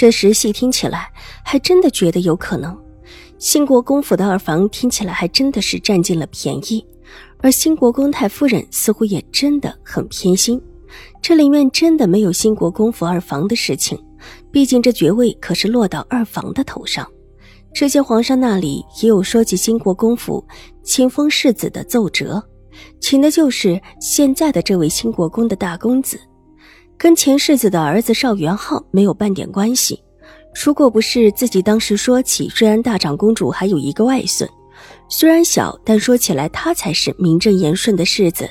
这时细听起来，还真的觉得有可能。兴国公府的二房听起来还真的是占尽了便宜，而兴国公太夫人似乎也真的很偏心。这里面真的没有兴国公府二房的事情，毕竟这爵位可是落到二房的头上。之前皇上那里也有说起兴国公府亲封世子的奏折，请的就是现在的这位兴国公的大公子。跟前世子的儿子邵元浩没有半点关系。如果不是自己当时说起瑞安大长公主还有一个外孙，虽然小，但说起来他才是名正言顺的世子。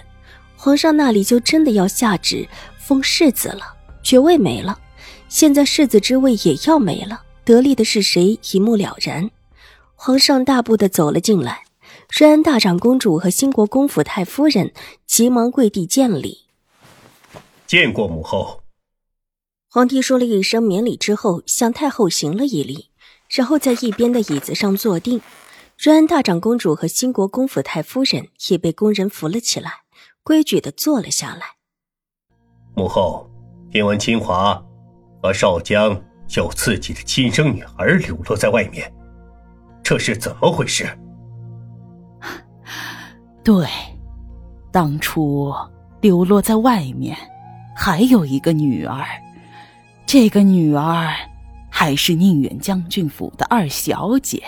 皇上那里就真的要下旨封世子了，爵位没了，现在世子之位也要没了，得利的是谁一目了然。皇上大步的走了进来，瑞安大长公主和兴国公府太夫人急忙跪地见礼。见过母后。皇帝说了一声免礼之后，向太后行了一礼，然后在一边的椅子上坐定。瑞安大长公主和兴国公府太夫人也被宫人扶了起来，规矩的坐了下来。母后，听闻清华和少江有自己的亲生女儿流落在外面，这是怎么回事？对，当初流落在外面。还有一个女儿，这个女儿还是宁远将军府的二小姐。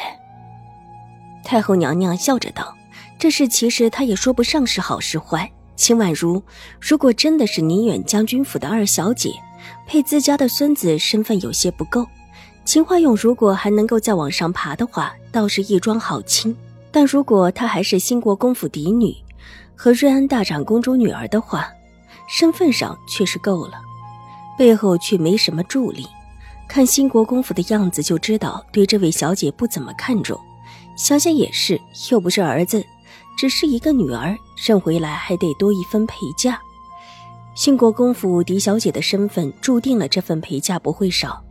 太后娘娘笑着道：“这事其实她也说不上是好是坏。秦婉如如果真的是宁远将军府的二小姐，配自家的孙子身份有些不够。秦怀勇如果还能够再往上爬的话，倒是一桩好亲。但如果她还是兴国公府嫡女，和瑞安大长公主女儿的话。”身份上却是够了，背后却没什么助力。看兴国公府的样子就知道对这位小姐不怎么看重。想想也是，又不是儿子，只是一个女儿，认回来还得多一分陪嫁。兴国公府嫡小姐的身份注定了这份陪嫁不会少。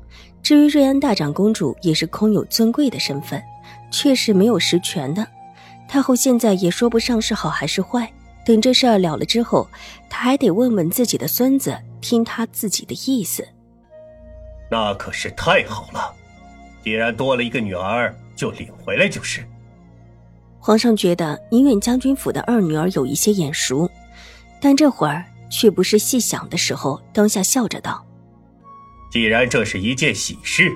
至于瑞安大长公主，也是空有尊贵的身份，却是没有实权的。太后现在也说不上是好还是坏。等这事儿了了之后，他还得问问自己的孙子，听他自己的意思。那可是太好了，既然多了一个女儿，就领回来就是。皇上觉得宁远将军府的二女儿有一些眼熟，但这会儿却不是细想的时候，当下笑着道：“既然这是一件喜事，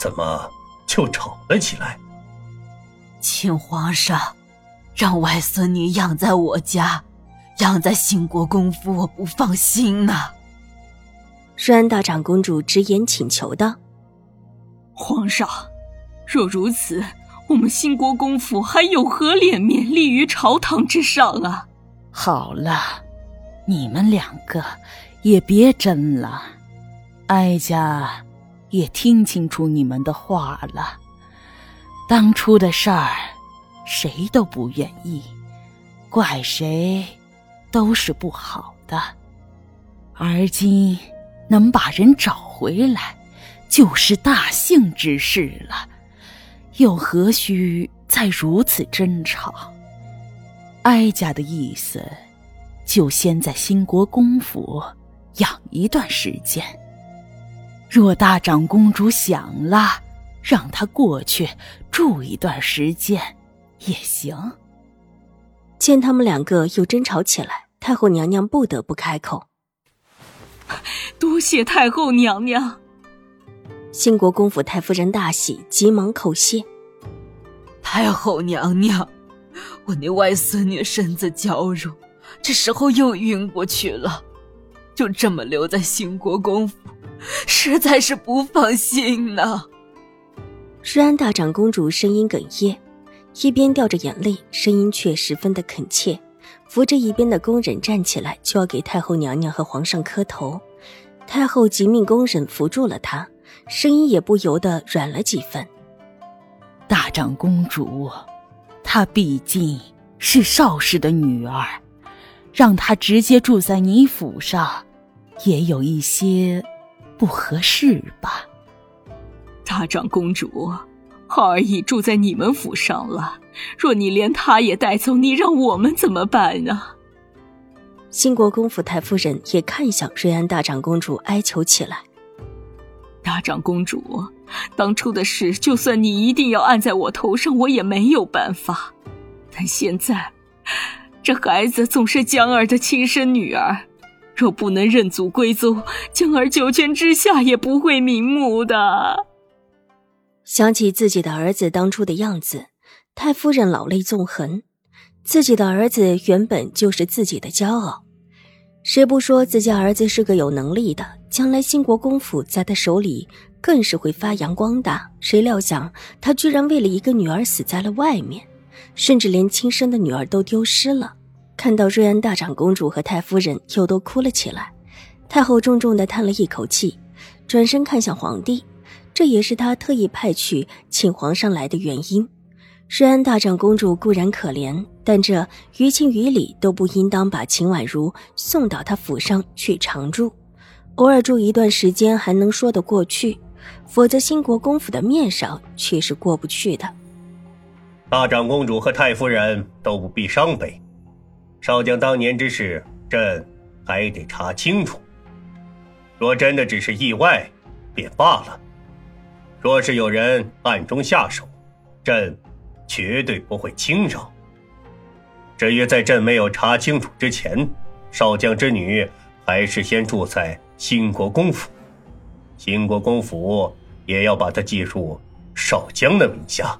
怎么就吵了起来？”请皇上。让外孙女养在我家，养在兴国公府，我不放心呐。瑞安大长公主直言请求道：“皇上，若如此，我们兴国公府还有何脸面立于朝堂之上啊？”好了，你们两个也别争了，哀家也听清楚你们的话了。当初的事儿。谁都不愿意，怪谁都是不好的。而今能把人找回来，就是大幸之事了，又何须再如此争吵？哀家的意思，就先在兴国公府养一段时间。若大长公主想了，让她过去住一段时间。也行。见他们两个又争吵起来，太后娘娘不得不开口：“多谢太后娘娘。”兴国公府太夫人大喜，急忙叩谢：“太后娘娘，我那外孙女身子娇弱，这时候又晕过去了，就这么留在兴国公府，实在是不放心呐。”瑞安大长公主声音哽咽。一边掉着眼泪，声音却十分的恳切，扶着一边的宫人站起来，就要给太后娘娘和皇上磕头。太后急命宫人扶住了她，声音也不由得软了几分。大长公主，她毕竟是邵氏的女儿，让她直接住在你府上，也有一些不合适吧？大长公主，浩儿已住在你们府上了，若你连她也带走，你让我们怎么办呢？兴国公府太夫人也看向瑞安大长公主，哀求起来：“大长公主，当初的事，就算你一定要按在我头上，我也没有办法。但现在，这孩子总是江儿的亲生女儿，若不能认祖归宗，江儿九泉之下也不会瞑目的。”想起自己的儿子当初的样子，太夫人老泪纵横。自己的儿子原本就是自己的骄傲，谁不说自家儿子是个有能力的？将来兴国公府在他手里更是会发扬光大。谁料想他居然为了一个女儿死在了外面，甚至连亲生的女儿都丢失了。看到瑞安大长公主和太夫人又都哭了起来，太后重重的叹了一口气，转身看向皇帝，这也是他特意派去请皇上来的原因。虽然大长公主固然可怜，但这于情于理都不应当把秦婉如送到他府上去常住，偶尔住一段时间还能说得过去，否则兴国公府的面上却是过不去的。大长公主和太夫人都不必伤悲，少将当年之事，朕还得查清楚。若真的只是意外，便罢了；若是有人暗中下手，朕。绝对不会轻饶。至于在朕没有查清楚之前，少将之女还是先住在兴国公府，兴国公府也要把她记入少将的名下。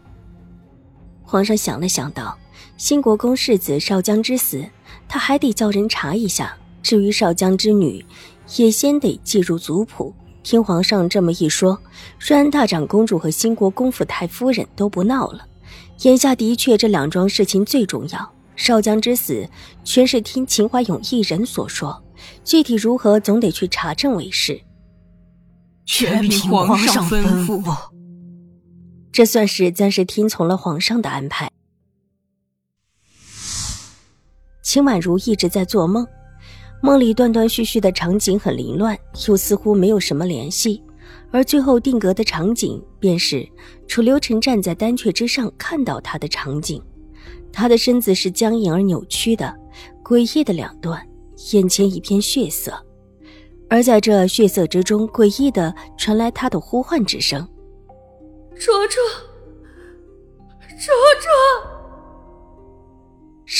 皇上想了想，道：“兴国公世子少将之死，他还得叫人查一下。至于少将之女，也先得记入族谱。”听皇上这么一说，瑞安大长公主和兴国公府太夫人都不闹了。眼下的确，这两桩事情最重要。少将之死，全是听秦怀勇一人所说，具体如何，总得去查证为是。全凭皇上吩咐。这算是暂时听从了皇上的安排。秦婉如一直在做梦，梦里断断续续的场景很凌乱，又似乎没有什么联系。而最后定格的场景，便是楚留臣站在丹阙之上看到他的场景。他的身子是僵硬而扭曲的，诡异的两段，眼前一片血色。而在这血色之中，诡异的传来他的呼唤之声：“卓卓，卓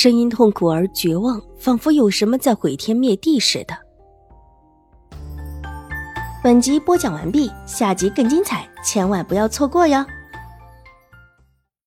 声音痛苦而绝望，仿佛有什么在毁天灭地似的。本集播讲完毕，下集更精彩，千万不要错过哟。